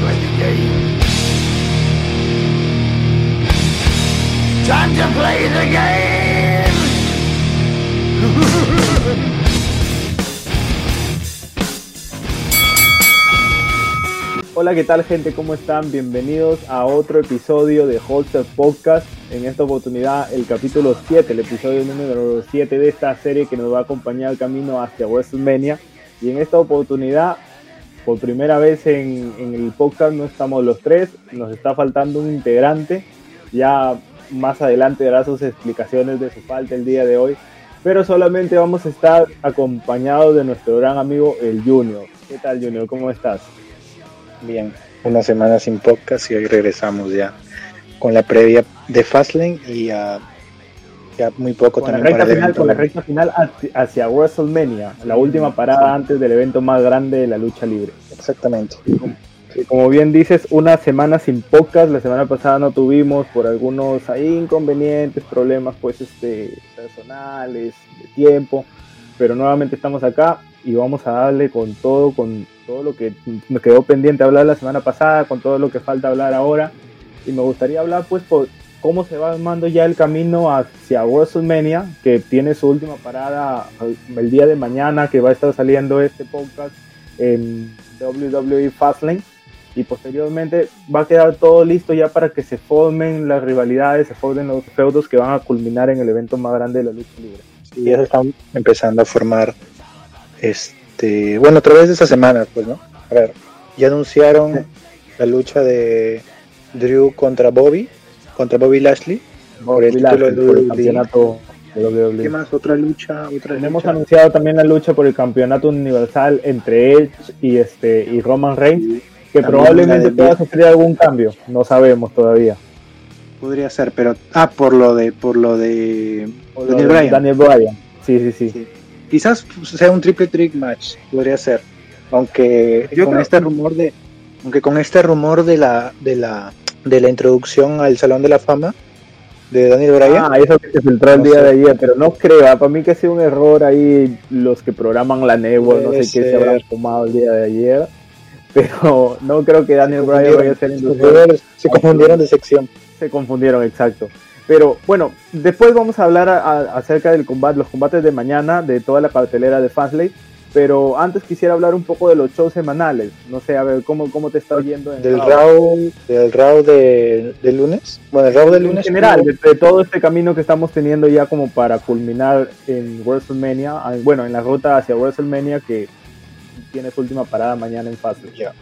play the game. Time to play the game. Hola, ¿qué tal gente? ¿Cómo están? Bienvenidos a otro episodio de Holster Podcast. En esta oportunidad el capítulo 7, el episodio número 7 de esta serie que nos va a acompañar el camino hacia WrestleMania. Y en esta oportunidad, por primera vez en, en el podcast no estamos los tres, nos está faltando un integrante. Ya más adelante dará sus explicaciones de su falta el día de hoy. Pero solamente vamos a estar acompañados de nuestro gran amigo el Junior. ¿Qué tal Junior? ¿Cómo estás? Bien, una semana sin podcast y hoy regresamos ya con la previa de Fastlane y uh, ya muy poco con la también recta para el final, con la recta final hacia, WrestleMania, la última parada antes del evento más grande de la lucha libre. Exactamente. Y como bien dices, una semana sin podcast, la semana pasada no tuvimos por algunos ahí inconvenientes, problemas pues este personales, de tiempo, pero nuevamente estamos acá y vamos a darle con todo, con todo lo que me quedó pendiente hablar la semana pasada, con todo lo que falta hablar ahora. Y me gustaría hablar pues por cómo se va armando ya el camino hacia WrestleMania, que tiene su última parada el día de mañana, que va a estar saliendo este podcast en WWE Fastlane. Y posteriormente va a quedar todo listo ya para que se formen las rivalidades, se formen los feudos que van a culminar en el evento más grande de la lucha libre. Y ya se están empezando a formar, este, bueno, a través de esta semana, pues, ¿no? A ver, ya anunciaron la lucha de Drew contra Bobby, contra Bobby Lashley, por el Lashley, de por el WWE. campeonato de WWE. ¿Qué más? ¿Otra lucha? ¿Otra lucha? anunciado también la lucha por el campeonato universal entre Edge y este y Roman Reigns, que probablemente pueda sufrir algún cambio, no sabemos todavía. Podría ser, pero ah, por lo de por lo de Por Daniel Bryan. Daniel Bryan. Sí, sí, sí. Sí. Quizás sea un triple trick match, podría ser. Aunque Yo con creo- este rumor de aunque con este rumor de la de la de la introducción al Salón de la Fama de Daniel Bryan, Ah, eso que se filtró el No día sé. de ayer, pero no creo, para mí que ha sido un error ahí los que programan la network, no sé Puede qué se ser. habrán tomado el día de ayer, pero no creo que Daniel Bryan vaya a ser se inducido. se confundieron de sección. Se confundieron, exacto. Pero bueno, después vamos a hablar a- a- acerca del combate, los combates de mañana, de toda la cartelera de Fastlane. Pero antes quisiera hablar un poco de los shows semanales. No sé, a ver, ¿cómo, cómo te está yendo en Del Raw? Del Raw de, de lunes. Bueno, el Raw de En lunes. general, tuvo- de, de todo este camino que estamos teniendo ya como para culminar en WrestleMania, ah, bueno, en la ruta hacia WrestleMania que tiene su última parada mañana en Fastlane. Ya.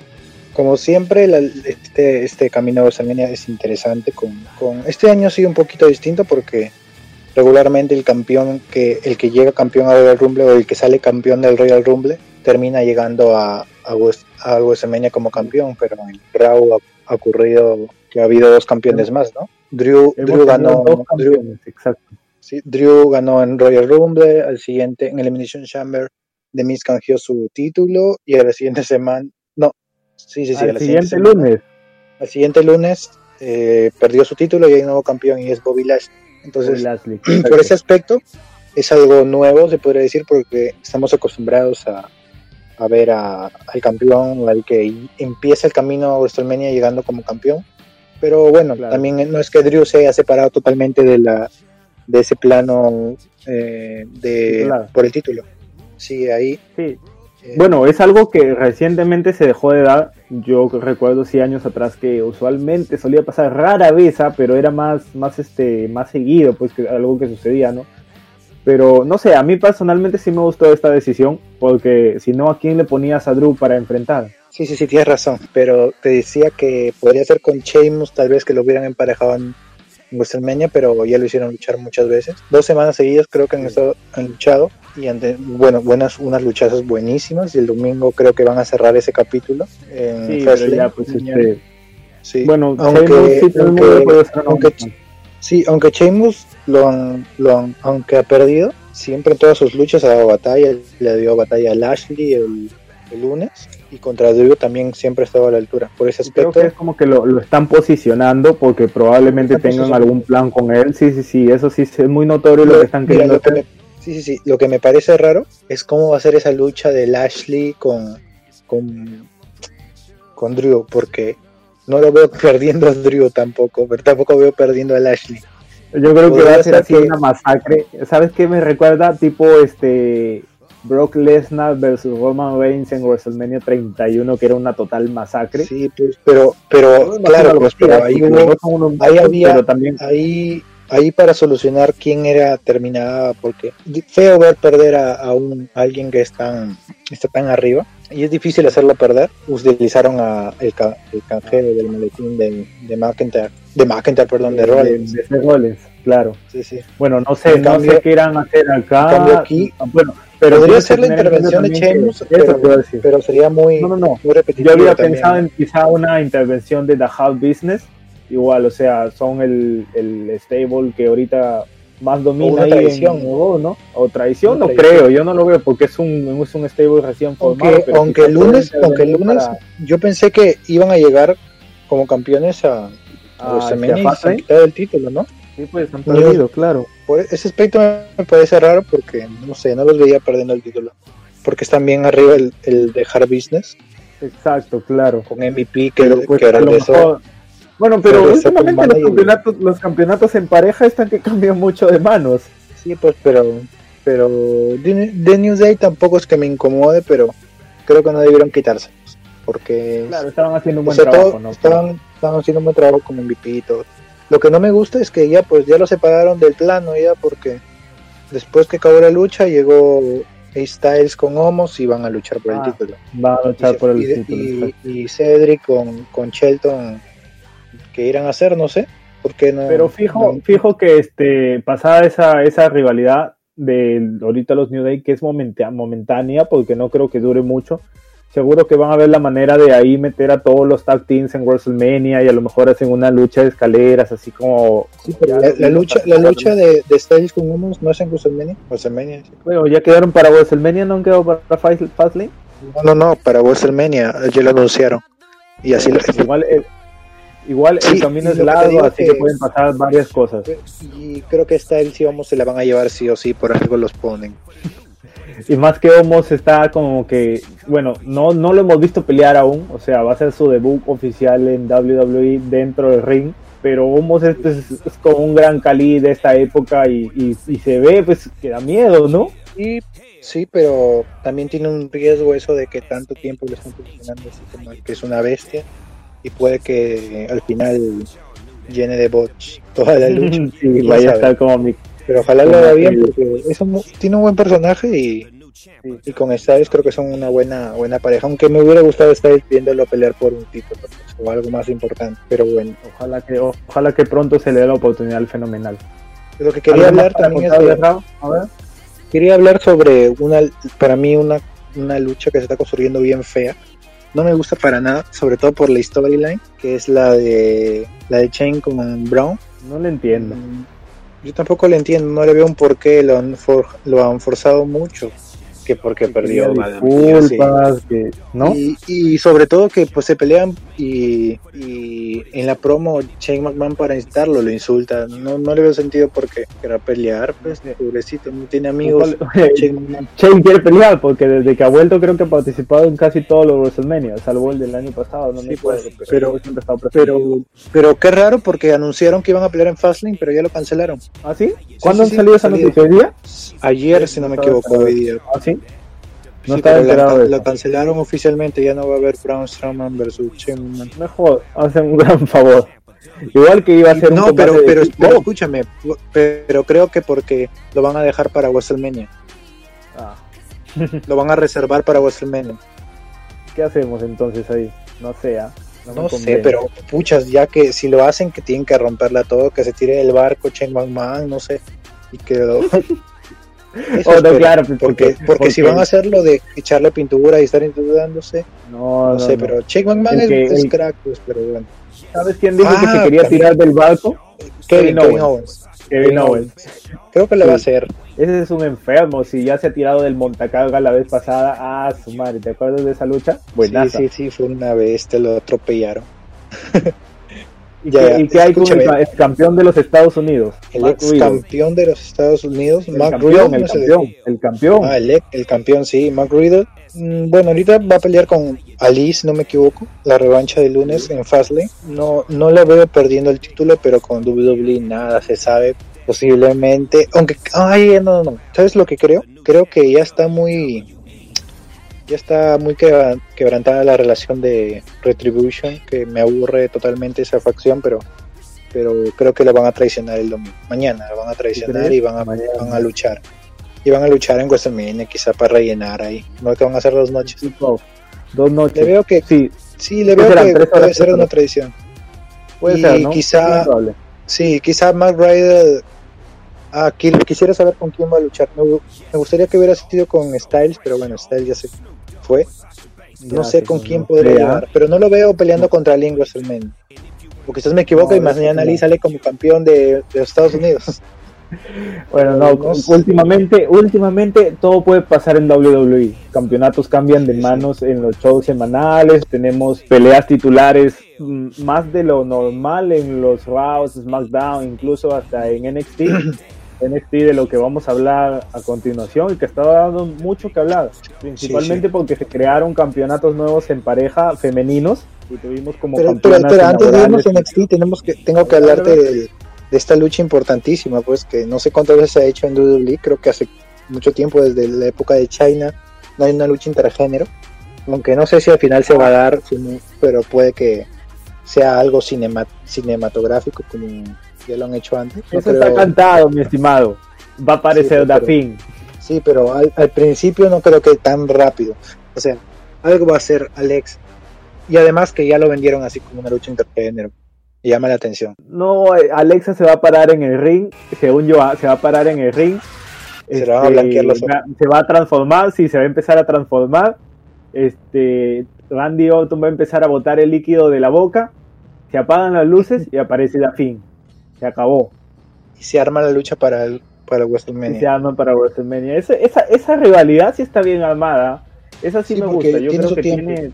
Como siempre, la- este, este camino de WrestleMania es interesante. Con, con este año ha sido un poquito distinto porque regularmente el campeón que el que llega campeón a Royal Rumble o el que sale campeón del Royal Rumble termina llegando a, a, West- a WrestleMania como campeón, pero en Raw ha, ha ocurrido que ha habido dos campeones más, ¿no? Drew, Drew ganó, Drew, exacto. sí, Drew ganó en Royal Rumble, al siguiente en Elimination Chamber The Miz canjeó su título y a la siguiente semana, no, sí, sí, sí, a Al la siguiente semana- lunes. al siguiente lunes eh, perdió su título y hay un nuevo campeón y es Bobby Lashley. Entonces, Lashley, por ese aspecto, es algo nuevo, se podría decir, porque estamos acostumbrados a, a ver a- al campeón, al que empieza el camino a WrestleMania llegando como campeón. Pero bueno, Claro. también no es que Drew se haya separado totalmente de la de ese plano eh, de por el título. Sigue ahí. Sí, Bueno, es algo que recientemente se dejó de dar. Yo recuerdo sí años atrás que usualmente solía pasar rara vez, ah, pero era más, más este, más seguido, pues que algo que sucedía, ¿no? Pero no sé, a mí personalmente sí me gustó esta decisión, porque si no, ¿a quién le ponías a Drew para enfrentar? Sí, sí, sí, tienes razón. Pero te decía que podría ser con Sheamus, tal vez que lo hubieran emparejado en en WrestleMania, pero ya lo hicieron luchar muchas veces. Dos semanas seguidas creo que han, estado, han luchado y han de- bueno, buenas, unas luchazas buenísimas. Y el domingo creo que van a cerrar ese capítulo. En Sí, pero Fastlane. ya, pues este. Sí. Bueno, aunque, Sheamus sí, aunque- puede ser una aunque- sí, aunque Sheamus lo han, lo han- aunque ha perdido, siempre en todas sus luchas ha dado batalla. Le dio batalla a Lashley el, el lunes y contra Drew también siempre estaba a la altura. Por ese Creo aspecto, que es como que lo, lo están posicionando porque probablemente tengan algún plan con él. Sí, sí, sí, eso sí es muy notorio lo Lo- que están mira, queriendo lo que hacer. me- sí, sí, sí. Lo que me parece raro es cómo va a ser esa lucha de Lashley con, con, con Drew, porque no lo veo perdiendo a Drew tampoco, pero tampoco veo perdiendo a Lashley. Yo creo que va a ser así que- una masacre. ¿Sabes qué me recuerda? Tipo este Brock Lesnar versus Roman Reigns en WrestleMania 31, que era una total masacre. Sí, pues, pero, pero, claro, pues, pero ahí hubo, había- pero también ahí, ahí para solucionar quién era terminada, porque feo ver perder a, a un a alguien que es tan, está tan arriba y es difícil hacerlo perder. Utilizaron a el, el canjero del maletín de, de McIntyre, de McIntyre, perdón, de Rollins. de Rollins, claro. Sí, sí. Bueno, no sé, En no cambio- sé qué irán a hacer acá. cambio aquí, bueno, pero Podría ser la intervención de Sheamus, pero, pero sería muy, No, no, no. muy repetitivo. Yo había también, pensado en quizá una intervención de The Hard Business, igual, o sea, son el, el stable que ahorita más domina una ahí traición. en ¿no? O traición, no traición. creo, yo no lo veo porque es un, es un stable recién formado. Aunque, pero aunque el lunes, aunque el lunes, para- yo pensé que iban a llegar como campeones a, a Ah, WrestleMania hacia y se han Fastlane. quitado el título, ¿no? Sí, pues han Yo- perdido, claro. Por ese aspecto me parece raro porque, no sé, no los veía perdiendo el título. Porque están bien arriba el, el de Hard Business Exacto, claro. con MVP que, Pero pues que a lo regresó. mejor- Bueno, pero últimamente los campeonatos, los campeonatos en pareja están que cambian mucho de manos. Sí, pues, pero, pero The Day tampoco es que me incomode, pero creo que no debieron quitarse. Porque Claro, estaban haciendo un o buen sea, trabajo, todo- ¿no? estaban, estaban haciendo un buen trabajo como MVP y todo. Lo que no me gusta es que ya pues ya lo separaron del plano ya porque después que acabó la lucha llegó A Styles con Homos y van a luchar por Ah, el título. Va a luchar y, por el y- título. y- y Cedric con, con Shelton que irán a hacer, no sé. ¿Por qué no? Pero fijo, no- fijo que este pasada esa, esa rivalidad de ahorita los New Day, que es momentánea, porque no creo que dure mucho, seguro que van a ver la manera de ahí meter a todos los tag teams en WrestleMania y a lo mejor hacen una lucha de escaleras, así como... Sí, pero la, la lucha, la lucha de, de Styles con Homos no es en WrestleMania. WrestleMania, sí. Bueno, ya quedaron para WrestleMania, no han quedado para Fast- Fastlane. No, no, no, para WrestleMania ya lo anunciaron. Y así lo, Igual, el, igual Sí, el camino es largo, así que- que pueden pasar varias cosas. Y creo que Styles y Homos se la van a llevar sí o sí, por algo los ponen. Y más que Homos está como que, bueno, no, no lo hemos visto pelear aún, o sea, va a ser su debut oficial en WWE dentro del ring, pero Homos es, es- es como un gran Cali de esta época y, y- y se ve pues que da miedo, ¿no? Y sí, pero también tiene un riesgo eso de que tanto tiempo lo están posicionando así como que es una bestia y puede que al final llene de bots toda la lucha. sí, quién vaya a estar como mi... Pero ojalá lo haga bien que- porque es un- tiene un buen personaje y, y con Styles creo que son una buena buena pareja. Aunque me hubiera gustado Styles viéndolo pelear por un título pues, o algo más importante. Pero bueno, Ojalá que, ojalá que pronto se le dé la oportunidad al fenomenal. lo que quería ¿Algo más hablar también es de? A ver. Quería hablar sobre una, para mí, una, una lucha que se está construyendo bien fea. No me gusta para nada, sobre todo por la storyline, que es la de la de Chain con Brown. No le entiendo. Mm, Yo tampoco le entiendo, no le veo un por qué lo han, for- lo han forzado mucho. Que porque perdió, sí. disculpas, que, ¿no? Y, y sobre todo que pues se pelean y, y en la promo Shane McMahon para incitarlo lo insulta. No, no le veo sentido porque querrá pelear, pues pobrecito, no tiene amigos. Shane quiere pelear porque desde que ha vuelto creo que ha participado en casi todos los WrestleMania, salvo el del año pasado, no me Sí, pues, acuerdo, pero- pero, presente. Pero, pero qué raro porque anunciaron que iban a pelear en Fastlane, pero ya lo cancelaron. ¿Ah, sí? ¿Cuándo sí, sí, han salido esa noticia? ¿Hoy día? Ayer, si no me equivoco, hoy día. ¿Ah, sí? No Sí, estaba la- enterado de lo eso. cancelaron oficialmente, ya no va a haber Braun Strowman versus Shane McMahon. Mejor, hacen un gran favor. Igual que iba a ser un No, combate pero, de pero, equipo. pero escúchame, pero creo que porque lo van a dejar para WrestleMania, Ah, lo van a reservar para WrestleMania. ¿Qué hacemos entonces ahí? No sé, ¿ah? me No sé, pero puchas, ya que si lo hacen, que tienen que romperla todo, que se tire del barco Shane McMahon, no sé, y que lo... Eso Oh, no, claro, pues, porque, porque, si van a hacerlo de echarle pintura y estar introduciéndose, No, no, no, sé, pero Shane McMahon es, que- es crack, pues, pero bueno. ¿Sabes quién dijo que Ah, se quería también. tirar del barco? Kevin, Kevin Owens. Owens. Kevin Owens. Creo que le va a Sí. hacer. Ese es un enfermo, si ya se ha tirado del montacarga la vez pasada, ah, su madre, ¿te acuerdas de esa lucha? Sí, Buenaza. sí, sí, fue una vez, te lo atropellaron. ¿Y, Ya, y qué hay con el, el campeón de los Estados Unidos? El ex campeón de los Estados Unidos, El campeón, Riddle, el no sé de- campeón, el campeón. Ah, el, ex- el campeón, sí, Mark Riddle. Mm, Bueno, ahorita va a pelear con Alice, si no me equivoco, la revancha de lunes en Fastlane. No, no la veo perdiendo el título, pero con WWE nada se sabe. Posiblemente, aunque, ay, no, no, no. ¿Sabes lo que creo? Creo que ya está muy, ya está muy quebra- quebrantada la relación de Retribution, que me aburre totalmente esa facción, pero, pero creo que la van a traicionar el domingo. Mañana la van a traicionar y van a, Mañana. van a luchar. Y van a luchar en WrestleMania, quizá para rellenar ahí. No que van a hacer dos noches. Tipo, dos noches. Le veo que Sí, sí, le ¿Qué veo que ¿Tres horas, puede ser una puede Y ser, ¿no? quizá- Es. Sí, quizá Matt Ryder. Ah, qui- quisiera saber con quién va a luchar. Me, gu- me gustaría que hubiera sido con Styles, pero bueno, Styles ya se fue. No Ya, sé con quién no podría llegar, pero no lo veo peleando contra Link WrestleMania. O quizás me equivoco No, y mañana. Lee sale como campeón de, de Estados Unidos. Bueno, no, últimamente, últimamente todo puede pasar en WWE. Campeonatos cambian de manos en los shows semanales, tenemos peleas titulares mm, más de lo normal en los Raws, SmackDown, incluso hasta en NXT. NXT de lo que vamos a hablar a continuación y que está dando mucho que hablar, principalmente porque se crearon campeonatos nuevos en pareja femeninos y tuvimos como Pero, pero, campeonas pero antes de irnos en NXT, tenemos que, tengo que hablarte de, de esta lucha importantísima, pues que no sé cuántas veces se ha hecho en WWE, creo que hace mucho tiempo, desde la época de China, no hay una lucha intergénero, aunque no sé si al final se va a dar, pero puede que sea algo cinema- cinematográfico como ya lo han hecho antes. No Eso está creo- cantado, mi estimado. Va a aparecer Sí, Dafin. Sí, pero al, al principio no creo que tan rápido. O sea, algo va a ser Alex. Y además que ya lo vendieron así como una lucha intergénero. Y llama la atención. No, eh, Alexa se va a parar en el ring, según yo, ah, se va a parar en el ring. Este, Se le van a blanquear los ojos. va- se va a transformar, sí, se va a empezar a transformar. Este, Randy Orton va a empezar a botar el líquido de la boca, se apagan las luces y aparece la fin. Se acabó. Y se arma la lucha para el, para Y se WrestleMania. arma para WrestleMania. Esa, esa, esa rivalidad sí está bien armada. Esa sí, Sí, me gusta. Yo creo que tiempo. tiene.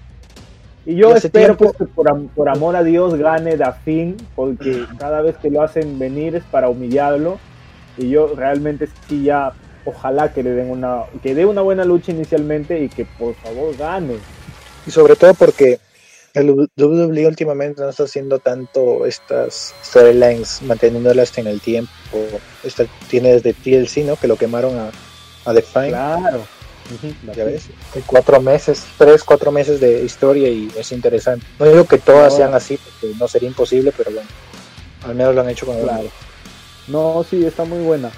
Y yo Y espero tiempo- pues, que por, por amor a Dios gane Dafin, porque cada vez que lo hacen venir es para humillarlo. Y yo realmente sí ya, ojalá que le den una, que dé una buena lucha inicialmente y que por favor gane. Y sobre todo porque el WWE últimamente no está haciendo tanto estas storylines, manteniéndolas en el tiempo. Esta tiene desde TLC, ¿no? Que lo quemaron a, a The Fiend. Claro. Ya ves, hay cuatro meses, tres, cuatro meses de historia y es interesante. No digo que todas No. sean así, porque no sería imposible, pero bueno, al menos lo han hecho con el Claro. No, sí, está muy buena.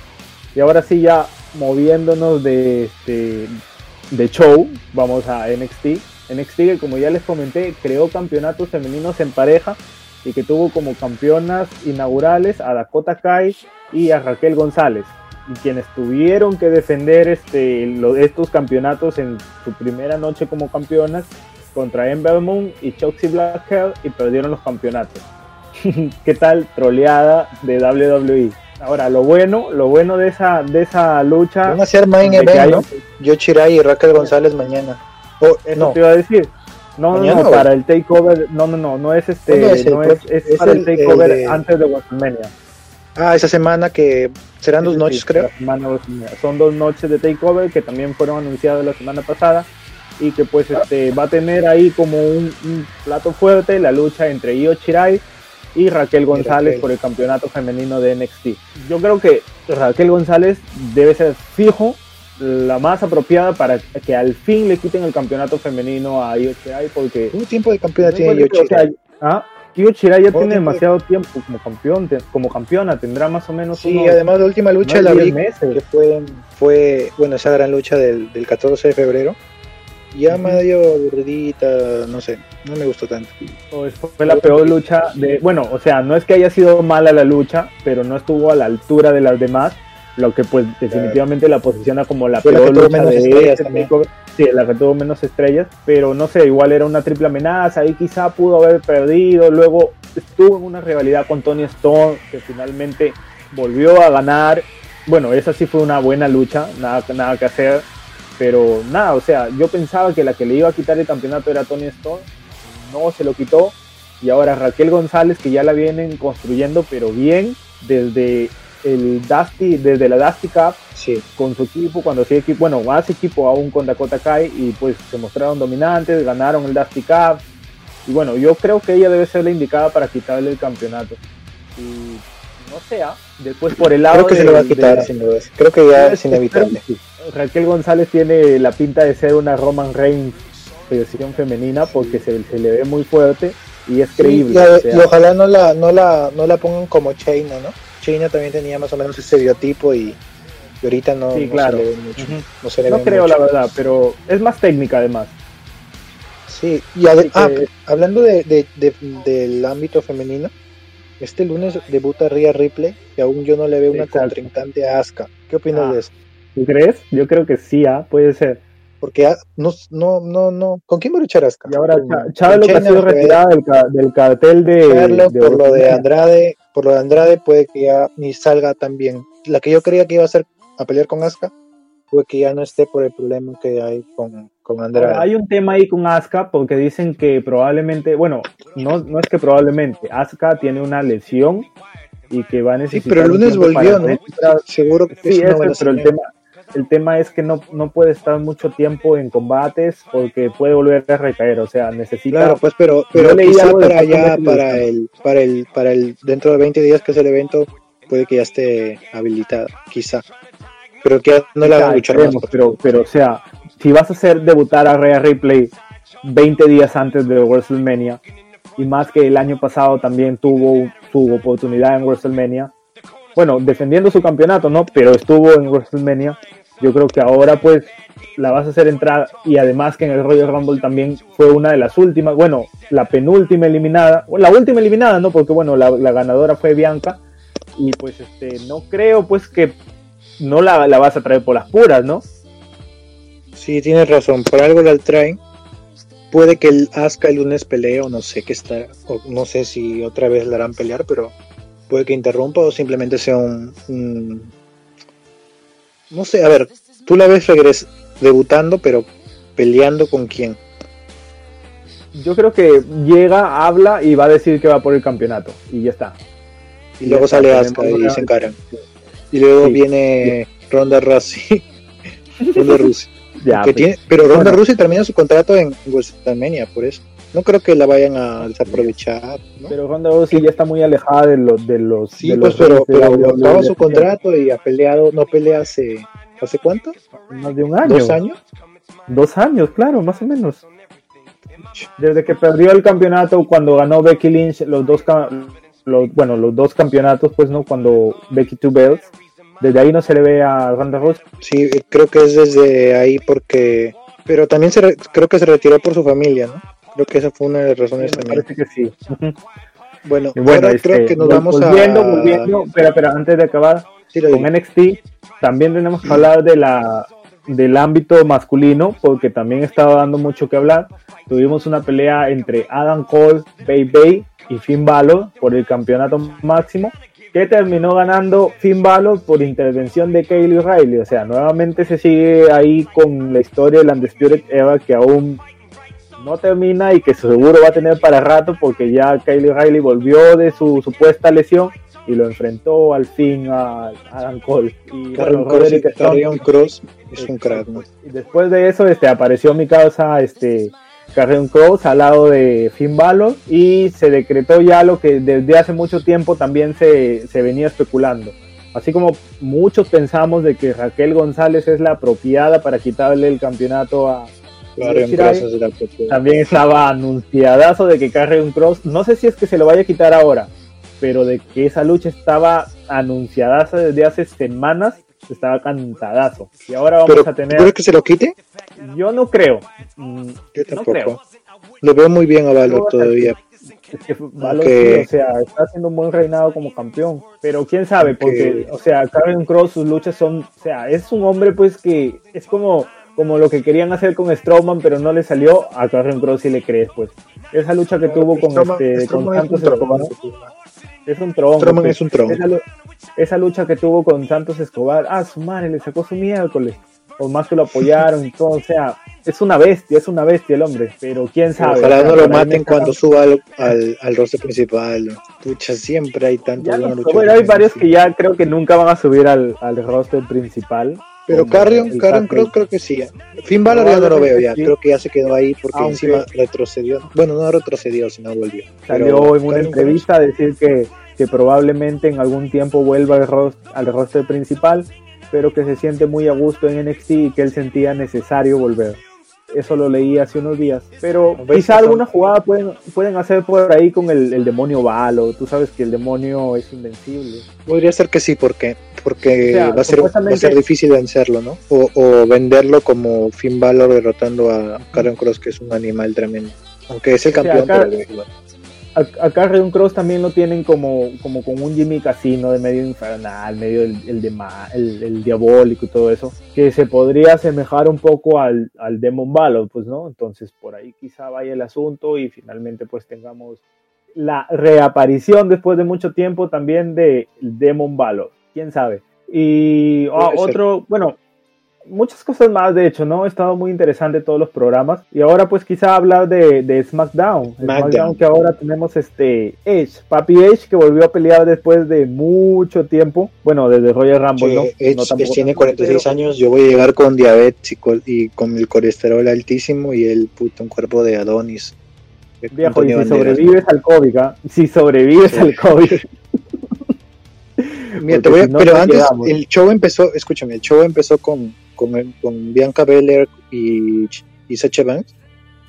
Y ahora sí, ya moviéndonos de, este, de show, vamos a NXT. NXT, que como ya les comenté, creó campeonatos femeninos en pareja y que tuvo como campeonas inaugurales a Dakota Kai y a Raquel González. Y quienes tuvieron que defender este, lo- estos campeonatos en su primera noche como campeonas contra Ember Moon y Chelsea Blackheart y perdieron los campeonatos. ¿Qué tal troleada de WWE? Ahora, lo bueno, lo bueno de esa, de esa lucha. Van a ser main event, hay- ¿no? Yo Chirai y Raquel González mañana. Oh, Eso no, te iba a decir. No, no, ¿Mañana no, para el takeover, no, no, no, no es este, ¿Cuándo es el no es, próximo? es Es para el, el- el takeover de- antes de WrestleMania. ah, esa semana que serán dos noches, sí, creo. semana. Son dos noches de takeover que también fueron anunciadas la semana pasada y que pues este va a tener ahí como un, un plato fuerte la lucha entre Io Shirai y Raquel González Raquel. por el campeonato femenino de NXT. Yo creo que Raquel González debe ser fijo la más apropiada para que al fin le quiten el campeonato femenino a Io Shirai porque ¿Cuánto tiempo de campeona tiene Yo encuentro, o sea, Shirai? ah, Io Shirai ya ¿Cuánto tiene demasiado tiempo como campeón, como campeona, tendrá más o menos Sí, unos además la última lucha nueve, la vi que fue, fue, bueno, esa gran lucha del, del 14 de febrero. Ya Ujú. medio aburridita, no sé, no me gustó tanto. Pues fue la peor lucha de, bueno, o sea, no es que haya sido mala la lucha, pero no estuvo a la altura de las demás, lo que pues definitivamente la posiciona como la Fue peor lucha de estrellas este también. Sí, la que tuvo menos estrellas, pero no sé, igual era una triple amenaza, ahí quizá pudo haber perdido, luego estuvo en una rivalidad con Tony Storm, que finalmente volvió a ganar, bueno, esa sí fue una buena lucha, nada, nada que hacer, pero nada, o sea, yo pensaba que la que le iba a quitar el campeonato era Tony Storm, no se lo quitó Y ahora Raquel González, que ya la vienen construyendo, pero bien, desde el Dusty, desde la Dusty Cup, Sí, con su equipo, cuando hacía equipo, bueno, más equipo aún con Dakota Kai, y pues se mostraron dominantes, ganaron el Dusty Cup. Y bueno, yo creo que ella debe ser la indicada para quitarle el campeonato. Y no sea, después por el lado creo que se lo va a quitar la- sin. Creo que ya es inevitable. Raquel González tiene la pinta de ser una Roman Reigns versión femenina porque se, se le ve muy fuerte y es creíble. Y, a- o sea, y ojalá no la, no la, no la pongan como Chaina, ¿no? Chaina también tenía más o menos ese biotipo y, y ahorita no, Sí, no claro. se le ve mucho. Ujú. No se le no ve creo mucho. la verdad, pero es más técnica además. Sí, y ah, que- hablando de, de- de- del ámbito femenino, este lunes debuta Rhea Ripley y aún yo no le veo una Exacto. contrincante a Asuka. ¿Qué opinas Ah. de eso? ¿Tú crees? Yo creo que sí, ah, puede ser. Porque ah, no, no, no, no. ¿Con quién va a luchar Asuka? Y ahora Charlotte ha sido retirada del, ca- del cartel de, Charlotte, de por lo de. Andrade, por lo de Andrade puede que ya ni salga tan bien. La que yo creía que iba a ser a pelear con Asuka, puede que ya no esté por el problema que hay con, con Andrade. Ahora, hay un tema ahí con Asuka porque dicen que probablemente, bueno, no, no es que probablemente, Asuka tiene una lesión y que va a sí, necesitar. pero el un lunes volvió, ¿no? Seguro que Sí, es una eso, buena pero el tema, el tema es que no, no puede estar mucho tiempo en combates porque puede volver a recaer, o sea, necesita... Claro, pues, pero, pero quizá para allá, para el, para el, para el, dentro de 20 días que es el evento, puede que ya esté habilitada, quizá. Pero que no la a luchar más. esperemos, pero, pero, o sea, si vas a hacer debutar a Rhea Ripley 20 días antes de WrestleMania, y más que el año pasado también tuvo su oportunidad en WrestleMania, bueno, defendiendo su campeonato, ¿no? Pero estuvo en WrestleMania, yo creo que ahora pues la vas a hacer entrar y además que en el Royal Rumble también fue una de las últimas, bueno, la penúltima eliminada, o la última eliminada, ¿no? Porque bueno, la, ganadora fue Bianca y pues este, no creo pues que no la, la vas a traer por las puras, ¿no? Sí, tienes razón, por algo la traen. Puede que el Asuka el lunes pelee o no sé qué está, no sé si otra vez la harán pelear, pero puede que interrumpa o simplemente sea un- no sé, a ver, tú la ves regres debutando, pero peleando con quién. Yo creo que llega, habla y va a decir que va por el campeonato y ya está. Y Y luego está, sale Asuka y se encaran. Y luego Sí. viene Ronda Rousey. Ronda Rousey. Ya, pues, tiene, pero Ronda Bueno. Rousey termina su contrato en WrestleMania, por eso. No creo que la vayan a desaprovechar, ¿no? Pero Ronda Rousey ya está muy alejada de los de los Sí, de pues, los pero, pero su contrato y ha peleado, no pelea hace, ¿hace cuánto? más de un año. ¿Dos años? Dos años, claro, más o menos. Desde que perdió el campeonato cuando ganó Becky Lynch los dos los, bueno, los dos campeonatos, pues no, cuando Becky Two Belts, desde ahí no se le ve a Ronda Rousey. Sí, creo que es desde ahí porque... Pero también se re- creo que se retiró por su familia, ¿no? Creo que esa fue una de las razones Me también. parece que sí. Bueno, bueno, ahora creo este, que nos vol- vamos volviendo, a... volviendo, espera, espera, antes de acabar, Sí, con digo. NXT también tenemos que hablar de la del ámbito masculino porque también estaba dando mucho que hablar. Tuvimos una pelea entre Adam Cole, Bay Bay y Finn Balor por el campeonato máximo que terminó ganando Finn Balor por intervención de Kaylee Riley. O sea, nuevamente se sigue ahí con la historia de la Undisputed Era que aún no termina y que seguro va a tener para rato porque ya Kaylee Riley volvió de su supuesta lesión y lo enfrentó al fin a Adam Cole. Y Carrion bueno, Cross, Cross es un crack, ¿no? y después de eso este, apareció mi causa este, Carrion Cross al lado de Finn Balor y se decretó ya lo que desde hace mucho tiempo también se, se venía especulando. Así como muchos pensamos de que Raquel González es la apropiada para quitarle el campeonato a Carrion Cross es también estaba anunciadazo de que Carrion Cross, no sé si es que se lo vaya a quitar ahora, pero de que esa lucha estaba anunciadaza desde hace semanas, estaba cantadazo. Y ahora vamos Pero, a tener... ¿tú crees que se lo quite? Yo no creo. Mm, Yo no tampoco. creo. Lo veo muy bien a Valor No, todavía. Es que Balor, Aunque- sí, o sea, está haciendo un buen reinado como campeón. Pero quién sabe, porque, Aunque- o sea, Karen Cross, sus luchas son, o sea, es un hombre pues que es como, como lo que querían hacer con Strowman, pero no le salió. A Karen Cross si le crees, pues. Esa lucha que tuvo con Strowman- este, con Strowman Santos. Escobar, es un tronco. Strowman pues. es un tronco. Esa, lu- esa lucha que tuvo con Santos Escobar, ah, su madre, le sacó su miércoles. Por más que lo apoyaron y todo, o sea, es una bestia, es una bestia el hombre, pero quién sabe. Ojalá no lo maten cuando suba al, al, al roster principal. Pucha, siempre hay tanto Ya buenos no- luchadores. bueno, hay varios que ya creo que nunca van a subir al, al roster principal. Pero Carrion, el Carrion de- creo que sí. Finn Balor ya no lo veo ya. Sí. Creo que ya se quedó ahí porque Aunque- encima retrocedió. Bueno, no retrocedió, sino volvió. Salió Pero en una Carrion entrevista a decir que, que probablemente en algún tiempo vuelva al, ros- al roster principal, pero que se siente muy a gusto en NXT y que él sentía necesario volver. Eso lo leí hace unos días. Pero quizá alguna jugada pueden, pueden hacer por ahí con el, el demonio Valo. Tú sabes que el demonio es invencible. Podría ser que sí, porque porque O sea, va, a ser, va a ser difícil vencerlo, ¿no? O, o venderlo como Finn Balor derrotando a Carrion Cross, que es un animal tremendo. Aunque es el sea, campeón, acá- pero bueno. A- Acá Carrion Cross también lo tienen como, como con un Jimmy Casino de medio infernal, medio el, el, dema- el, el diabólico y todo eso, que se podría asemejar un poco al, al Demon Valor, pues, ¿no? Entonces por ahí quizá vaya el asunto y finalmente pues tengamos la reaparición después de mucho tiempo también de Demon Valor, quién sabe. Y ser. otro, bueno, muchas cosas más, de hecho, ¿no? Ha estado muy interesante todos los programas. Y ahora, pues, quizá hablar de, de SmackDown. SmackDown. SmackDown, que ahora tenemos este Edge, Papi Edge, que volvió a pelear después de mucho tiempo. Bueno, desde Royal Rumble, Sí, ¿no? Edge, No tampoco tiene tanto, 46 pero- años, yo voy a llegar con diabetes y, con el colesterol altísimo y el puto un cuerpo de Adonis. Viejo, y si Banderas. sobrevives al COVID, ¿ah? Si sobrevives Sí. al COVID. Mira, te voy a- si no, pero antes el show empezó, escúchame, el show empezó con, con, con Bianca Belair y, y Sacha Banks,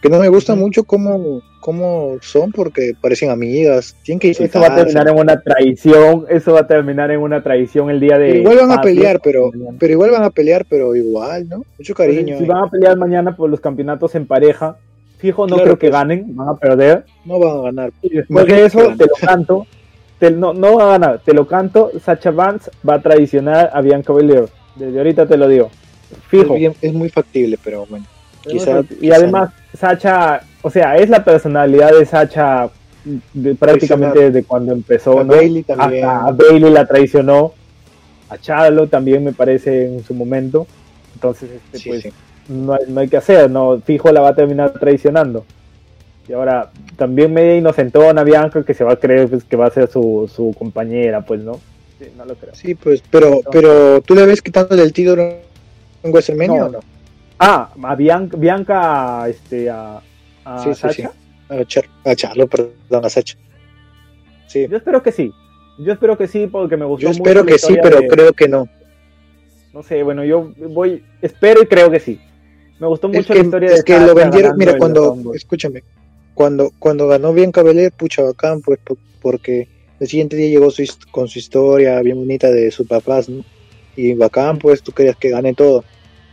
que no me gusta mucho cómo, cómo son porque parecen amigas, tienen que Eso va a terminar en una traición. Eso va a terminar en una traición el día de. Pero igual van a pelear, pero, pero igual van a pelear, pero igual, ¿no? Mucho cariño. Si eh. van a pelear mañana por los campeonatos en pareja, fijo, no Claro, creo que pues. ganen, van a perder. No van a ganar. De eso, que te lo canto. Te- no, no va a ganar, te lo canto. Sacha Vance va a traicionar a Bianca Belair. Desde ahorita te lo digo. Fijo. Es, bien- es muy factible, pero bueno. Quizá, y quizá además, Sacha, o sea, es la personalidad de Sacha de- prácticamente desde cuando empezó, A ¿no? Bailey también. Hasta a Bailey la traicionó. A Charlo también me parece en su momento. Entonces, este, Sí, pues, sí. no, hay, no hay que hacer, no, fijo la va a terminar traicionando. Y ahora, también media inocentona Bianca que se va a creer pues, que va a ser su, su compañera, pues no. Sí, no lo creo. Sí, pues, pero, pero ¿tú le ves quitándole el título en WrestleMania No. o no? Ah, a Bianca, Bianca este, a, a Sí, sí, Sacha. sí. A, Char a Charlo, perdón, a Sacha. Sí. Yo espero que sí. Yo espero que sí porque me gustó Yo mucho espero la que sí, pero de- creo que no. No sé, bueno, yo voy, espero y creo que sí. Me gustó Es mucho que, la historia es de que lo vendieron, mira, cuando, escúchame, cuando, cuando ganó bien Belair, pucha bacán, pues po- porque el siguiente día llegó su, con su historia bien bonita de sus papás, ¿no? Y bacán, pues tú querías que gane todo.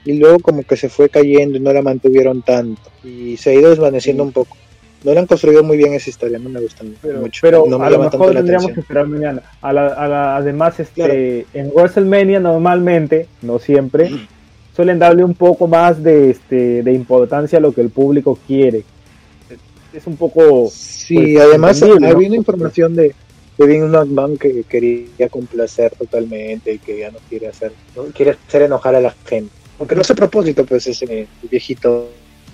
Y luego como que se fue cayendo y no la mantuvieron tanto. Y se ha ido desvaneciendo Sí. un poco. No le han construido muy bien esa historia, no me gusta Pero, mucho. pero no me a lo mejor la tendríamos que esperar mañana. A la- a la- además, este, Claro. en WrestleMania normalmente, no siempre, suelen darle un poco más de, este, de importancia a lo que el público quiere. Es un poco... Sí, pues, además ¿no? había una información de, de Vince McMahon que quería complacer totalmente y que ya no quiere hacer, no quiere hacer enojar a la gente. Aunque no es a propósito, pues ese viejito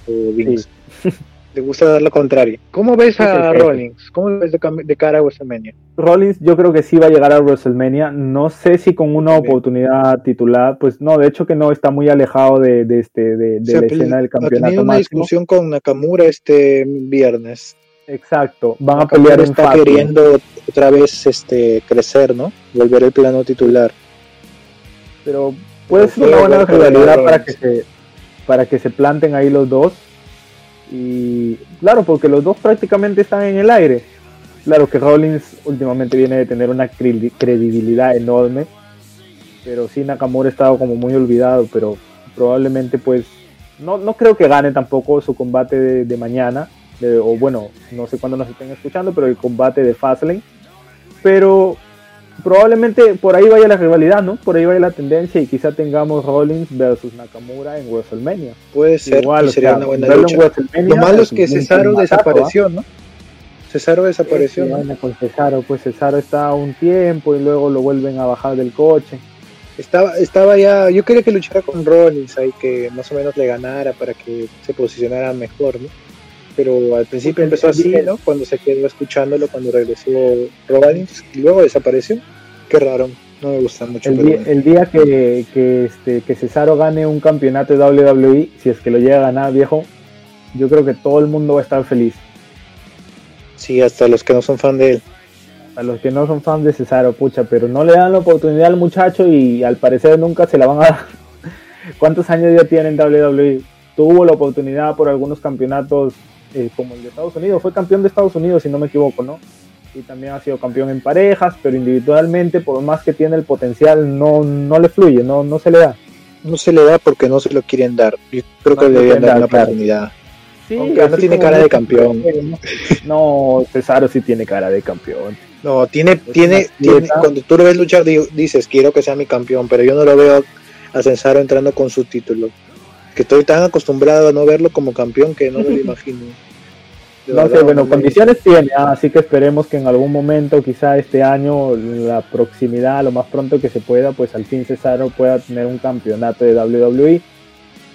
eh, Vince. Le gusta dar lo contrario. ¿Cómo ves a. Rollins? ¿Cómo lo ves de, cara a WrestleMania? Rollins yo creo que sí va a llegar a WrestleMania. No sé si con una oportunidad titular. Pues no, de hecho que no está muy alejado de, de este, de, de O sea, la pues, escena del ha tenido campeonato una máximo. discusión con Nakamura este viernes. Exacto. Van a pelear en está queriendo otra vez este crecer, ¿no? Volver al plano titular. pero puede ser una buena rivalidad para que se para que se planten ahí los dos. Y claro porque los dos prácticamente están en el aire. Claro que Rollins últimamente viene de tener una cre- credibilidad enorme pero sí Nakamura ha estado como muy olvidado pero probablemente pues no, no creo que gane tampoco su combate de, de mañana de- o bueno no sé cuándo nos estén escuchando pero el combate de Fastlane. Pero probablemente por ahí vaya la rivalidad, ¿no? Por ahí vaya la tendencia y quizá tengamos Rollins versus Nakamura en WrestleMania. Puede ser, Igual, o sería sea, una buena verlo en lucha. WrestleMania Lo malo es que Cesaro ¿ah? desapareció, ¿no? Cesaro desapareció, Sí, ¿no? vaina con Cesaro, pues Cesaro está un tiempo y luego lo vuelven a bajar del coche. Estaba, estaba ya, yo quería que luchara con Rollins ahí, que más o menos le ganara para que se posicionara mejor, ¿no? Pero al principio empezó así, ¿no? Cuando se quedó escuchándolo, cuando regresó Rollins y luego desapareció. Qué raro, no me gusta mucho. El día, el día que, que, este, que Cesaro gane un campeonato de WWE, si es que lo llega a ganar, viejo, yo creo que todo el mundo va a estar feliz. Sí, hasta los que no son fan de él. A los que no son fans de Cesaro, pucha, pero no le dan la oportunidad al muchacho y al parecer nunca se la van a dar. ¿Cuántos años ya tiene en WWE? Tuvo la oportunidad por algunos campeonatos, eh, como el de Estados Unidos. Fue campeón de Estados Unidos, si no me equivoco, ¿no? Y también ha sido campeón en parejas, pero individualmente, por más que tiene el potencial, no, no le fluye, no, no se le da. No se le da porque no se lo quieren dar. Yo creo No que le debían dar una oportunidad. Sí, Aunque no tiene cara de campeón. No, Cesaro sí tiene cara de campeón. No, tiene, tiene, tiene- cuando tú lo ves luchar, dices, quiero que sea mi campeón, pero yo no lo veo a Cesaro entrando con su título. Que estoy tan acostumbrado a no verlo como campeón que no me lo imagino. De No verdad, sé, bueno, me- condiciones tiene, ah, así que esperemos que en algún momento, quizá este año, la proximidad, lo más pronto que se pueda, pues al fin Cesaro pueda tener un campeonato de WWE.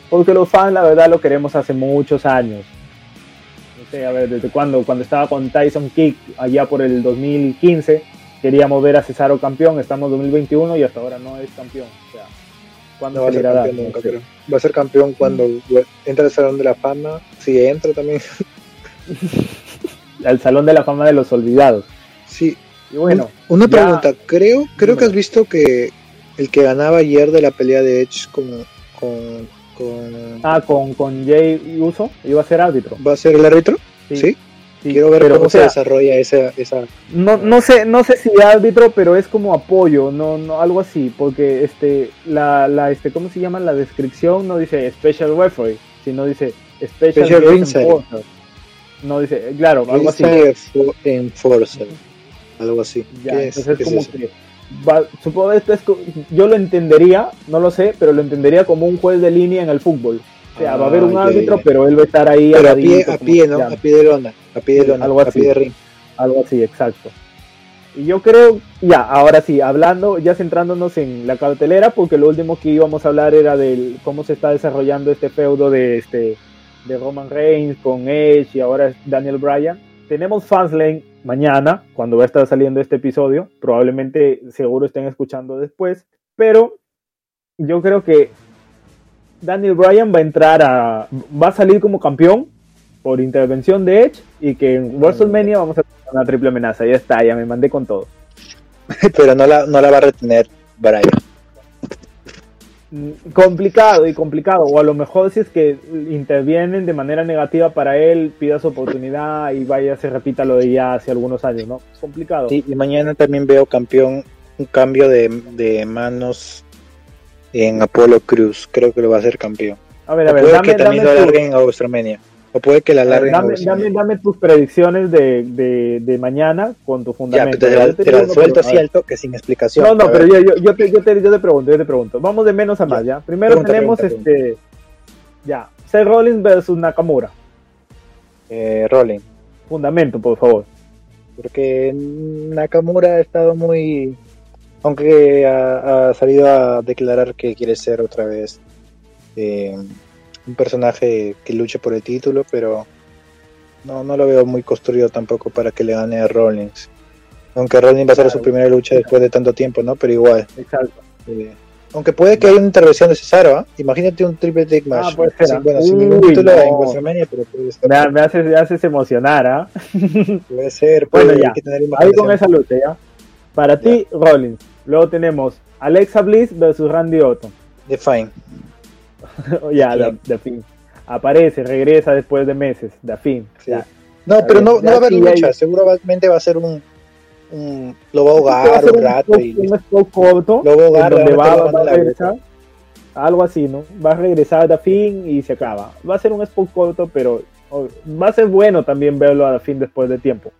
Porque los fans, la verdad, lo queremos hace muchos años. No sé, a ver, desde cuando, cuando estaba con Tyson Kick, allá por el 2015, queríamos ver a Cesaro campeón, estamos en 2021 y hasta ahora no es campeón. O sea, ¿cuándo No va a se le ser irá a dar? campeón nunca, No sé. creo. Va a ser campeón cuando entra al Salón de la Fama. Si entra también. Al Salón de la Fama de los Olvidados. Sí. Y bueno, Una ya- pregunta. Creo, creo que has visto que el que ganaba ayer de la pelea de Edge con, con, con Ah, con, con Jay Uso, iba a ser árbitro. ¿Va a ser el árbitro? Sí. sí, Quiero ver pero, cómo o se desarrolla esa, esa. No, no sé, no sé si árbitro, pero es como apoyo, no, no, algo así, porque este, la, la, este, ¿cómo se llama? La descripción no dice special referee, sino dice special, Special enforcer. No dice, claro, algo así. Enforcer. Algo así. Ya, ¿Qué es? entonces ¿Qué es como que va- supongo esto es yo lo entendería, no lo sé, pero lo entendería como un juez de línea en el fútbol. Sea, va a haber un árbitro, pero él va a estar ahí Pero a pie, a pie, ¿no? A pie de lona. A pie de lona. algo a así. pie de ring. Algo así, exacto. Y yo creo, ya, ahora sí, hablando, ya centrándonos en la cartelera, porque lo último que íbamos a hablar era del cómo se está desarrollando este feudo de este de Roman Reigns con Edge y ahora es Daniel Bryan. Tenemos Fanslane mañana, cuando va a estar saliendo este episodio. Probablemente, seguro estén escuchando después. Pero yo creo que Daniel Bryan va a entrar a. va a salir como campeón por intervención de Edge y que en WrestleMania vamos a tener una triple amenaza. Ya está, ya me mandé con todo. Pero no la, no la va a retener Brian. Mm, Complicado y complicado. O a lo mejor si es que intervienen de manera negativa para él, pida su oportunidad y vaya, se repita lo de ya hace algunos años, ¿no? Complicado. Sí, y mañana también veo campeón, un cambio de, de manos en Apolo Cruz. Creo que lo va a hacer campeón. A ver, O a ver, puede dame, que también dame lo tu- alarguen a WrestleMania. O puede que la a alarguen a dame, WrestleMania. dame, dame tus predicciones de, de, de mañana con tu Ya, fundamento. la, te la suelto a así al toque, sin explicación. No, no, A pero yo, yo, yo, te, yo, te, yo te pregunto, yo te pregunto. Vamos de menos a más, ¿ya? Primero Pregunta, tenemos pregunta, este. Ya, Seth Rollins versus Nakamura. eh, Rolling. Fundamento, por favor. Porque Nakamura ha estado muy. Aunque ha, ha salido a declarar que quiere ser otra vez eh, un personaje que luche por el título, pero no, no lo veo muy construido tampoco para que le gane a Rollins. Aunque Rollins va a ser su primera lucha después de tanto tiempo, ¿no? Pero igual. Exacto. eh, aunque puede que haya una intervención de Cesaro, ¿ah? Imagínate un triple take match. Ah, ser, Sin- ¿ah? bueno, sin ningún título no. en WrestleMania, pero puede, estar- Me, me haces, me haces emocionar, ¿ah? puede ser. Bueno, puede- ya. hay que tener Ahí con esa lucha, ¿ya? Para ti, Rollins. Luego tenemos Alexa Bliss versus Randy Orton. Define. ya, de, Bien. de fin. Aparece, regresa después de meses. De fin. Sí. Ya. No, Está pero bien, no, no ya va a haber lucha. hay- Seguramente va a ser un. un- lo va a a ahogar ser un rato spot- y un corto. lo va a ahogar. donde va a va, va a regresar. Algo así, ¿no? Va a regresar de fin y se acaba. Va a ser un spot corto, pero va a ser bueno también verlo a fin después de tiempo.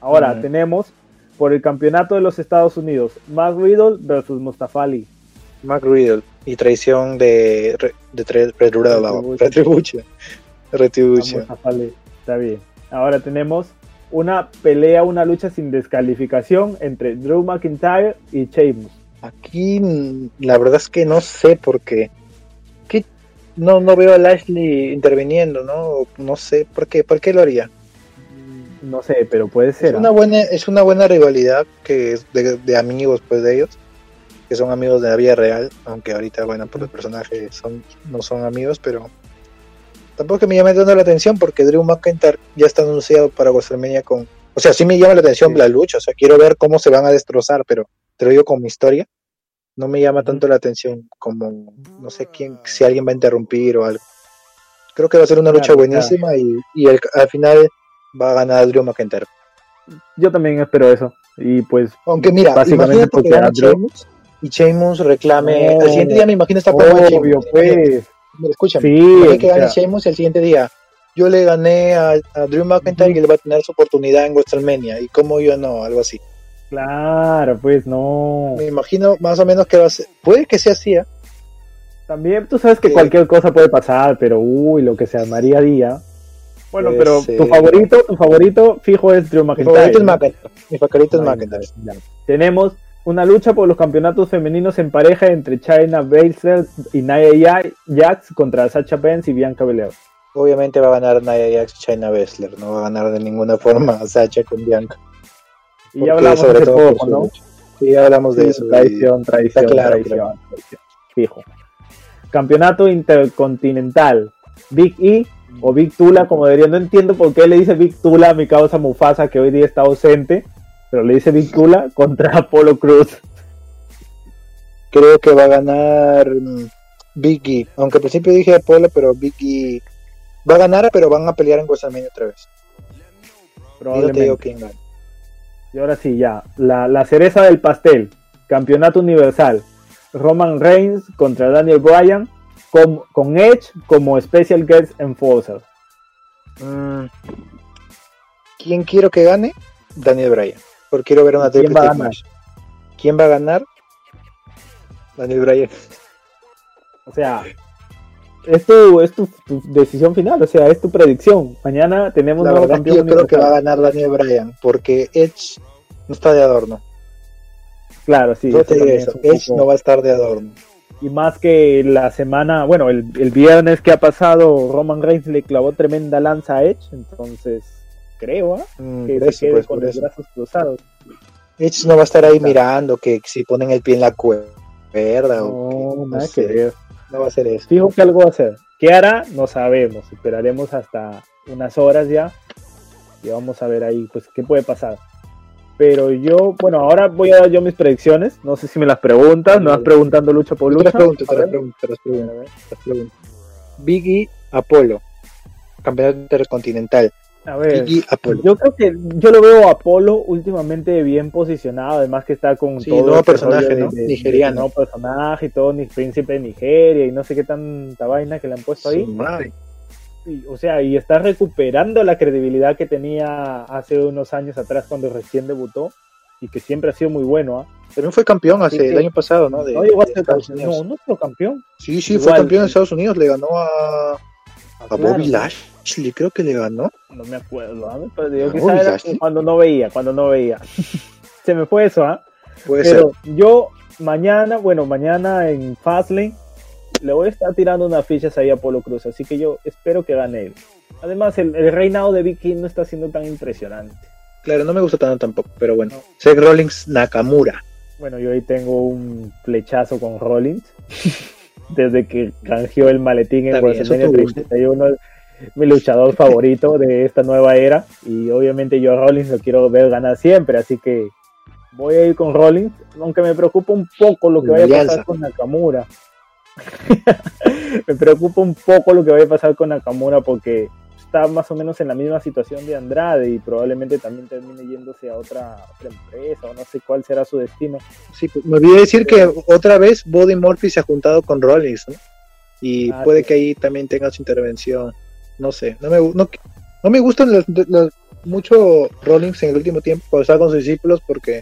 Ahora Ujú. tenemos por el campeonato de los Estados Unidos, Matt Riddle versus Mustafa Ali. Mac Riddle y traición de, de tre- Retribution. Retribution. Retribution. Está bien. Ahora tenemos una pelea, una lucha sin descalificación entre Drew McIntyre y Sheamus. Aquí mm, la verdad es que no sé por qué. ¿Qué? No, no veo a Lashley interviniendo, ¿no? No sé por qué. ¿Por qué lo haría? No sé, pero puede Es ser. ¿ah? una buena, es una buena rivalidad que es de, de amigos pues de ellos, que son amigos de la vida real, aunque ahorita bueno por el personaje son, no son amigos, pero tampoco es que me llame tanto la atención porque Drew McIntyre ya está anunciado para WrestleMania con, o sea sí me llama la atención Sí. la lucha, o sea quiero ver cómo se van a destrozar, pero te lo digo como historia, no me llama tanto la atención como no sé quién, si alguien va a interrumpir o algo. Creo que va a ser una lucha Claro, buenísima y, y el- al final va a ganar Drew McIntyre. Yo también espero eso. Y pues, Aunque mira, Básicamente porque Sheamus y Sheamus reclame. No. al siguiente día me imagino Sheamus. obvio, pues. Escúchame. Sí, que gane Sheamus y el siguiente día. Yo le gané a, a Drew McIntyre y él va a tener su oportunidad en WrestleMania. Y como yo no, algo así. claro, pues no. Me imagino más o menos que va a ser. Puede que sea así, ¿eh? También tú sabes que Sí. cualquier cosa puede pasar, pero uy, lo que se armaría día. Bueno, Puede pero tu favorito, tu favorito fijo es Drew Mi McIntyre. favorito es ¿no? McIntyre. Mi favorito es McIntyre. Tenemos una lucha por los campeonatos femeninos en pareja entre China Baszler y Nia Jax contra Sacha Banks y Bianca Belair. Obviamente va a ganar Nia Jax y China Baszler. No va a ganar de ninguna forma a Sacha con Bianca. Y ya hablamos poco, su ¿no? Sí, ya hablamos de Sí, eso. Traición, traición, claro, traición, claro. traición. Fijo. Campeonato intercontinental. Big E o Big Tula, como debería. No entiendo por qué le dice Big Tula a mi causa Mufasa, que hoy día está ausente. Pero le dice Big Tula contra Apolo Cruz. creo que va a ganar mm, Biggie. Aunque al principio dije Apolo, pero Biggie va a ganar, pero van a pelear en WrestleMania otra vez. Y yo te Probablemente. digo. Y ahora sí, ya. La, la cereza del pastel. Campeonato universal. Roman Reigns contra Daniel Bryan. Con, con Edge como Special Guest Enforcer. Mm, ¿Quién quiero que gane? Daniel Bryan. Porque quiero ver una ¿Y quién triple va a ganar? match. ¿Quién va a ganar? Daniel Bryan. O sea, es tu, es tu, tu decisión final. O sea, es tu predicción. Mañana tenemos un nuevo campeón. yo creo que va a ganar Daniel Bryan. Porque Edge no está de adorno. Claro, sí. yo eso te digo Edge poco- no va a estar de adorno. Y más que la semana, bueno, el, el viernes que ha pasado, Roman Reigns le clavó tremenda lanza a Edge. Entonces, creo ¿ah? Mm, que se eso, quede pues, con los eso. brazos cruzados. Edge no va a estar ahí Claro. mirando que si ponen el pie en la cuerda o No, que- no nada sé. que ver. No va a ser eso. Fijo que algo va a hacer. ¿Qué hará? No sabemos. Esperaremos hasta unas horas ya. Y vamos a ver ahí, pues, qué puede pasar. Pero yo, bueno, ahora voy a dar yo mis predicciones. No sé si me las preguntas. No vas preguntando lucha por te lucha. las pregunto, te las pregunto, te las pregunto, te las pregunto. Biggie Apolo, campeonato intercontinental. A ver. Biggie Apolo. Yo creo que yo lo veo a Apolo últimamente bien posicionado, además que está con Sí, todo nuevo este personaje, ¿no? Nigeriano. nuevo personaje y todo, ni príncipe de Nigeria y no sé qué tanta vaina que le han puesto ahí. Madre. Y, o sea, y está recuperando la credibilidad que tenía hace unos años atrás cuando recién debutó y que siempre ha sido muy bueno. ¿ah? También fue campeón hace Sí, el año pasado, ¿no? De, no llegó a ser campeón, no, no fue campeón. Sí, sí, fue Igual, campeón de sí. Estados Unidos. Le ganó a, a Claro, Bobby Lashley, creo que le ganó. No me acuerdo, ¿ah? pero yo No, quizá era Lashley. cuando no veía, cuando no veía. Se me fue eso, ¿ah? Puede Pero yo mañana, bueno, mañana en Fastlane le voy a estar tirando unas fichas ahí a Polo Cruz, así que yo espero que gane él. Además, el, el reinado de Vicky no está siendo tan impresionante. Claro, no me gusta tanto tampoco, pero bueno. No. Seth Rollins Nakamura. Bueno, yo ahí tengo un flechazo con Rollins. Desde que canjeó el maletín en eso WrestleMania te gusta. 31, es mi luchador favorito de esta nueva era. Y obviamente yo a Rollins lo quiero ver ganar siempre, así que voy a ir con Rollins, aunque me preocupa un poco lo que vaya a pasar con Nakamura. me preocupa un poco lo que vaya a pasar con Nakamura porque está más o menos en la misma situación de Andrade y probablemente también termine yéndose a otra, otra empresa o no sé cuál será su destino. Sí, pues, me olvidé decir que otra vez Body Murphy se ha juntado con Rollins, ¿no? Y Ah, puede sí. que ahí también tenga su intervención. No sé, no me, no, no me gustan los- los- mucho Rollins en el último tiempo cuando estaba con sus discípulos porque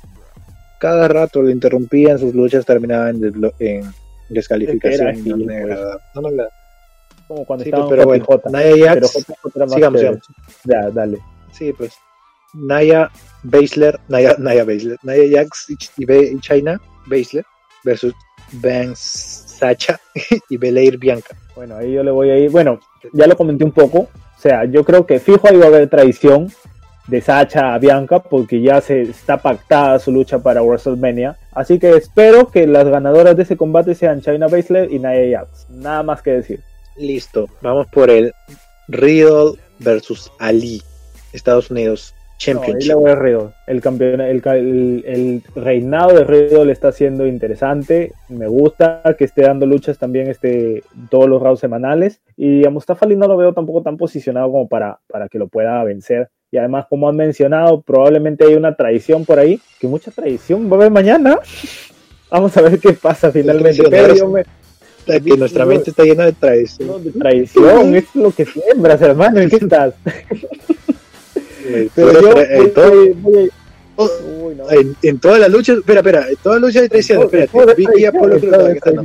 cada rato lo interrumpían, sus luchas terminaban en, en descalificación. Es que era no, me agrada. No me agrada. Como cuando Sí, estaba pero bueno, Pero Jax, sigamos, sigamos. Ya, dale. Sí, pues. Naya Baszler, Naya, Naya Baszler, Naya Jax y, y China Baszler versus Ben Sacha y Belair Bianca. Bueno, ahí yo le voy a ir. Bueno, ya lo comenté un poco. O sea, yo creo que fijo ahí va a haber traición de Sacha a Bianca porque ya se está pactada su lucha para WrestleMania. Así que espero que las ganadoras de ese combate sean China Baszler y Nia Jax. Nada más que decir. Listo, vamos por el Riddle versus Ali, Estados Unidos No, Championship. a Riddle. El, campeón, el, ca- el- el reinado de Riddle está siendo interesante. Me gusta que esté dando luchas también este, todos los rounds semanales. Y a Mustafa Ali no lo veo tampoco tan posicionado como para, para que lo pueda vencer. Y además, como han mencionado, probablemente hay una traición por ahí. Que mucha traición va a haber mañana. Vamos a ver qué pasa finalmente. Pero yo me, La que nuestra mente está llena de traición. no, de traición, es lo que siembras, hermano. ¿En qué estás? Pero yo tra- voy- todo- voy- voy- Oh, no. en, en todas las luchas, espera, espera, en todas las luchas de traición, En en espérate, Vicky en creo que está, no.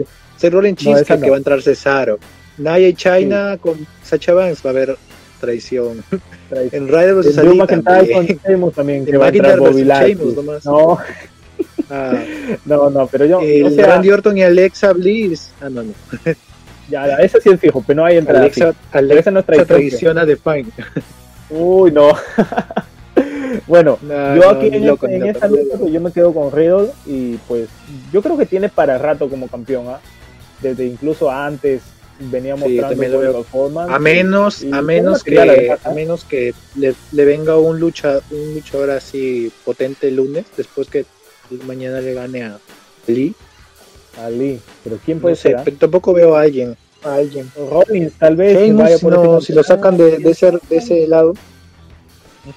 Rollins No, esa Cheesecake, no. que va a entrar Cesaro. Naya y China con Sacha Banks va a haber traición. traición. En Ryder vs. Ali con también. También, que En va a entrar McIntyre Bobby versus Lashley. Sheamus nomás. No, Ah, no, no, pero yo, el o sea, Randy Orton y Alexa Bliss. Ah, no, no. ya, ya, ese sí es fijo, pero no hay entrada. Alexa, Alexa, no es traición. traiciona de Fine. Uy, no. bueno, No, yo aquí en, loco, esta- en lucha pues, yo me quedo con Riddle y pues yo creo que tiene para rato como campeón, ¿ah? Desde incluso antes venía Sí, mostrando buen performance. A menos, Y a menos que, a menos que le, le venga un lucha, un luchador así potente el lunes, después que mañana le gane a Lee. Ali, pero ¿quién puede ser? ah? pero tampoco veo a alguien. A alguien. Rollins, tal vez. Sheamus, vaya si, por no, si lo sacan de, de ese, de ese lado,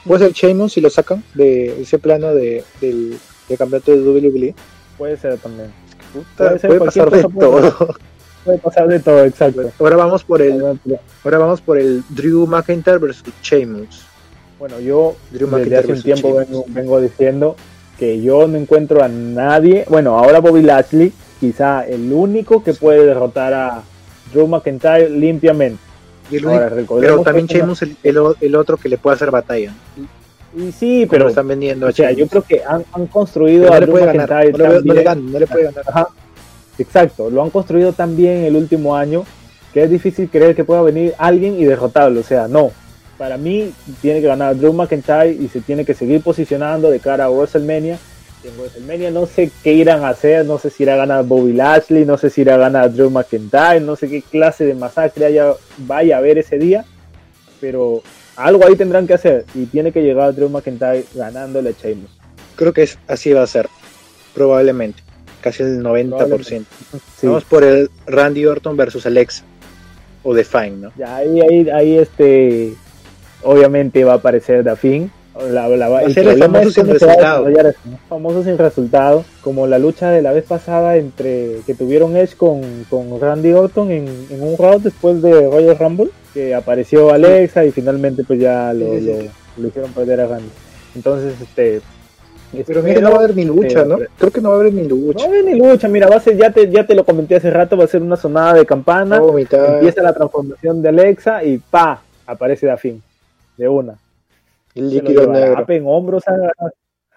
puede ser Sheamus si lo sacan de ese plano de, del, del campeonato de WWE. Puede ser también. Puta, Puede ser puede cualquier pasar de todo. Puede pasar de todo, exacto. Ahora vamos por el, ahora vamos por el Drew McIntyre versus Sheamus. Bueno, yo Drew desde McIntyre hace un tiempo vengo, vengo diciendo que yo no encuentro a nadie. Bueno, ahora Bobby Lashley, quizá el único que puede derrotar a Drew McIntyre limpiamente. Y el Ahora, único- recordemos pero también Sheamus el, el, el otro que le puede hacer batalla. Y sí, Pero están vendiendo o sea, yo creo que han, han construido no a Drew ganar. McIntyre No le, tan no le bien. gana, no le puede ganar. Ajá, exacto, lo han construido tan bien el último año que es difícil creer que pueda venir alguien y derrotarlo. O sea, no. Para mí tiene que ganar Drew McIntyre y se tiene que seguir posicionando de cara a WrestleMania. En WrestleMania no sé qué irán a hacer, no sé si irá a ganar Bobby Lashley, no sé si irá a ganar Drew McIntyre, no sé qué clase de masacre haya, vaya a haber ese día, pero algo ahí tendrán que hacer y tiene que llegar Drew McIntyre ganándole a Sheamus. Creo que es, así va a ser. Probablemente. Casi el 90%. Probablemente. Sí. Vamos por el Randy Orton versus Alexa. O The Fine, ¿no? Ya ahí, ahí, ahí este, obviamente va a aparecer Dafin. La, la- Va a el ser el problema famoso sin resultado. Famoso sin resultado, como la lucha de la vez pasada entre que tuvieron Edge con, con Randy Orton en, en un round después de Royal Rumble, que apareció Alexa y finalmente pues ya lo, Sí, sí, lo- sí. lo hicieron perder a Randy. Entonces, este... Pero mira, no va a haber ni lucha, ¿no? pero- Creo que no va a haber ni lucha. No hay ni lucha, mira, va a ser, ya te, ya te lo comenté hace rato, va a ser una sonada de campana. Va a vomitar. empieza la transformación de Alexa y pa aparece Dafin de una el líquido negro. en hombros a,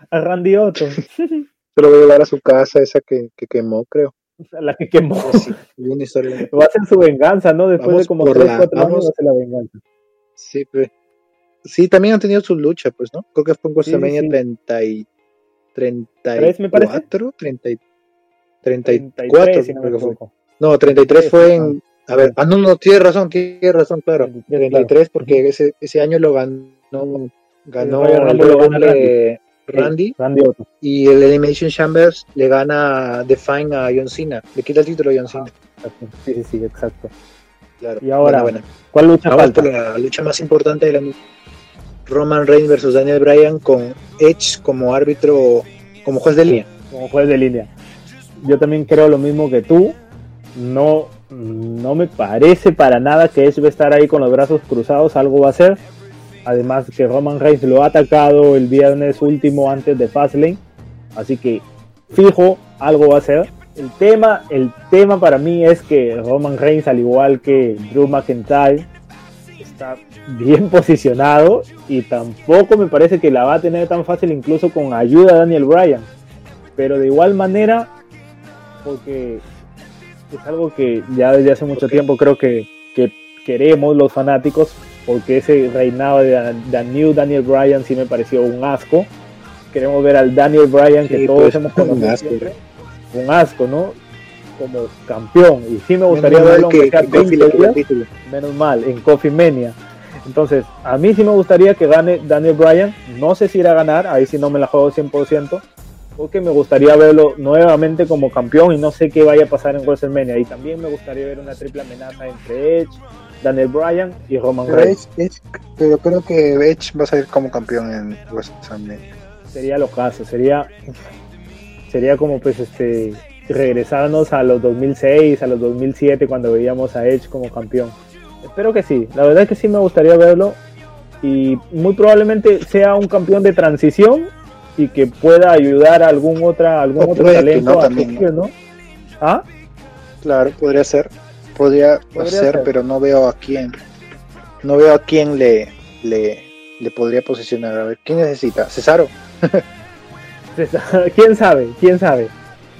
a Randy Orton Se lo voy a llevar a su casa, esa que, que quemó, creo. a la que quemó Sí, hubo una historia. va a ser su venganza no después Vamos de como por 3, la- 4 años va a ser la venganza Sí, pe- sí, también han tenido su lucha, pues, ¿no? Creo que fue en Sí, sí, WrestleMania sí. 30 y, ¿Tres, me parece? 34, 30 y- 33 34, si no me fue. No, 33 Sí, fue en... A ver, ah, no, no, tienes razón, tienes razón, claro. 33, 33 porque ese, ese año lo ganó, ganó El lo Rumble Randy Randy y el Elimination Chambers le gana Define a John Cena. Le quita el título a John Cena. exacto. sí sí sí exacto Claro. Y ahora, Bueno, bueno. ¿cuál lucha Vamos falta? por la lucha más importante de la noche. Roman Reigns versus Daniel Bryan con Edge como árbitro, como juez de línea. como juez de línea. Yo también creo lo mismo que tú. No, no me parece para nada que Edge va a estar ahí con los brazos cruzados. Algo va a hacer. Además que Roman Reigns lo ha atacado el viernes último antes de Fastlane. Así que fijo, algo va a hacer. El tema, el tema para mí es que Roman Reigns, al igual que Drew McIntyre, está bien posicionado y tampoco me parece que la va a tener tan fácil incluso con ayuda de Daniel Bryan. Pero de igual manera, porque es algo que ya desde hace mucho tiempo creo que, que queremos los fanáticos, porque ese reinado de, de New Daniel Bryan sí me pareció un asco. Queremos ver al Daniel Bryan que Sí, todos pues, hemos un conocido asco. siempre. Un asco, ¿no? Como campeón. Y sí me gustaría Menos verlo que, sea que Kofi 20 le quitó días el título. menos mal, en Coffee Mania. Entonces, a mí sí me gustaría que gane Daniel Bryan. No sé si irá a ganar, ahí sí no me la juego 100%, porque me gustaría verlo nuevamente como campeón y no sé qué vaya a pasar en WrestleMania. Y también me gustaría ver una triple amenaza entre Edge, Daniel Bryan y Roman Reigns. Pero creo que Edge va a salir como campeón en WrestleMania. Sería lo caso, sería, sería como pues este regresarnos a los 2006, a los 2007 cuando veíamos a Edge como campeón. Espero que sí, la verdad es que sí me gustaría verlo y muy probablemente sea un campeón de transición y que pueda ayudar a algún otra algún O otro talento no a también, surgir, ¿no? ¿Ah? Claro, podría ser. Podría, Podría ser, ser. pero no veo a quién. No veo a quién le, le, le podría posicionar. A ver, ¿quién necesita? Cesaro. quién sabe, quién sabe.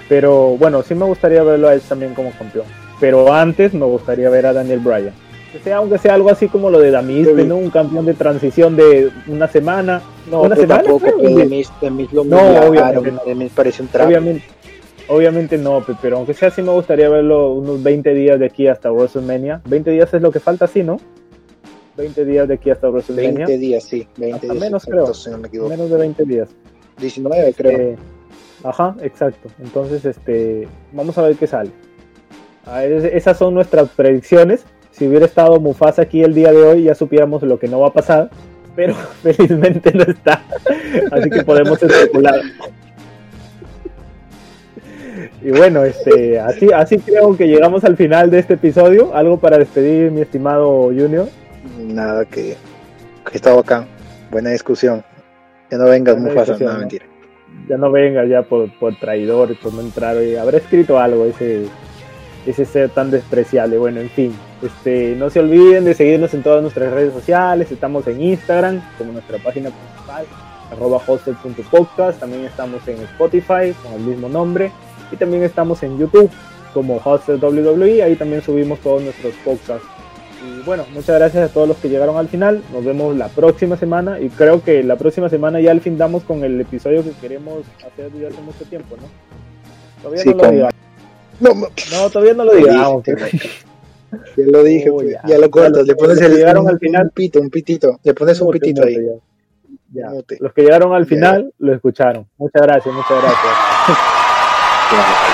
Pero bueno, sí me gustaría verlo a él también como campeón. Pero antes me gustaría ver a Daniel Bryan. Que sea, aunque sea algo así como lo de Damis, Sí. ¿no? Un campeón de transición de una semana. No, ¿Una semana? tampoco, Creo, pero sí. de mis, de mis lo No, obviamente no. de mis parece un. Obviamente, obviamente no, pe- pero aunque sea así me gustaría verlo unos 20 días de aquí hasta WrestleMania. 20 días es lo que falta, sí, ¿no? 20 días de aquí hasta WrestleMania. 20 días, sí, 20 Hasta días. menos, creo. si no me. Menos de 20 días. 19, creo. Eh, ajá, exacto. Entonces, este, vamos a ver qué sale. A ver, es- esas son nuestras predicciones. Si hubiera estado Mufasa aquí el día de hoy, ya supiéramos lo que no va a pasar. Pero felizmente no está. Así que podemos especular. Y bueno, este, así, así creo que llegamos al final de este episodio. Algo para despedir, mi estimado Junior. Nada, que, que está bacán. Buena discusión. Que no vengas, Buena Mufasa. ¿no? mentira. Ya no venga ya por, por traidor, por no entrar, oye, habrá escrito algo ese, ese ser tan despreciable. Bueno, en fin, este, no se olviden de seguirnos en todas nuestras redes sociales, estamos en Instagram como nuestra página principal, arroba hostel.podcast, también estamos en Spotify con el mismo nombre y también estamos en YouTube como Hostel WWE, ahí también subimos todos nuestros podcasts. Y bueno, muchas gracias a todos los que llegaron al final. Nos vemos la próxima semana. Y creo que la próxima semana ya al fin damos con el episodio que queremos hacer desde hace mucho tiempo, ¿no? Todavía Sí, no lo con- digamos. No, no, No, todavía no lo Lo digamos. dije, ya lo dije, Oh, pues, ya. ya. lo Los- le pones el llegaron un, al final. un pito, un pitito, le pones un pitito ahí. ya. Los que llegaron al final lo escucharon. Muchas gracias, muchas gracias.